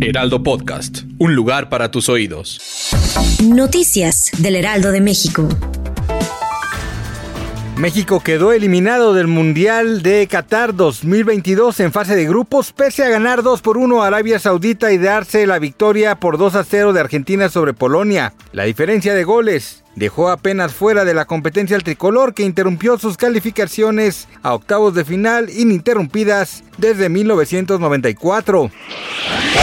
Heraldo Podcast, un lugar para tus oídos. Noticias del Heraldo de México. México quedó eliminado del Mundial de Qatar 2022 en fase de grupos, pese a ganar 2 por 1 a Arabia Saudita y darse la victoria por 2 a 0 de Argentina sobre Polonia. La diferencia de goles dejó apenas fuera de la competencia al tricolor que interrumpió sus calificaciones a octavos de final ininterrumpidas desde 1994.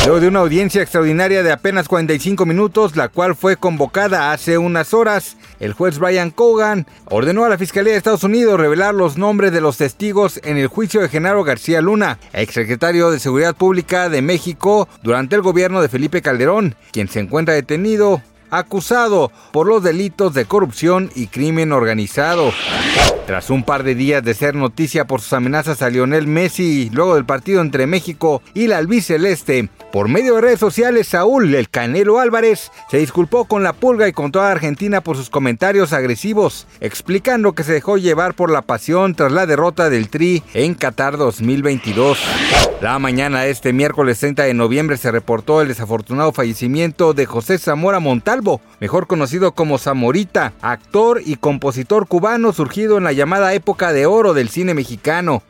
Luego de una audiencia extraordinaria de apenas 45 minutos, la cual fue convocada hace unas horas, el juez Brian Cogan ordenó a la Fiscalía de Estados Unidos revelar los nombres de los testigos en el juicio de Genaro García Luna, exsecretario de Seguridad Pública de México durante el gobierno de Felipe Calderón, quien se encuentra detenido acusado por los delitos de corrupción y crimen organizado. Tras un par de días de ser noticia por sus amenazas a Lionel Messi luego del partido entre México y la albiceleste, por medio de redes sociales Saúl El Canelo Álvarez se disculpó con la pulga y con toda Argentina por sus comentarios agresivos, explicando que se dejó llevar por la pasión tras la derrota del Tri en Qatar 2022. La mañana de este miércoles 30 de noviembre se reportó el desafortunado fallecimiento de José Zamora Mejor conocido como Zamorita, actor y compositor cubano surgido en la llamada época de oro del cine mexicano.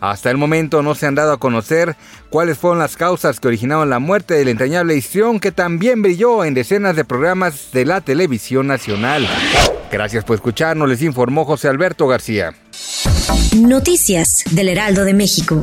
Hasta el momento no se han dado a conocer cuáles fueron las causas que originaron la muerte del entrañable histrión que también brilló en decenas de programas de la televisión nacional. Gracias por escucharnos, les informó José Alberto García. Noticias del Heraldo de México.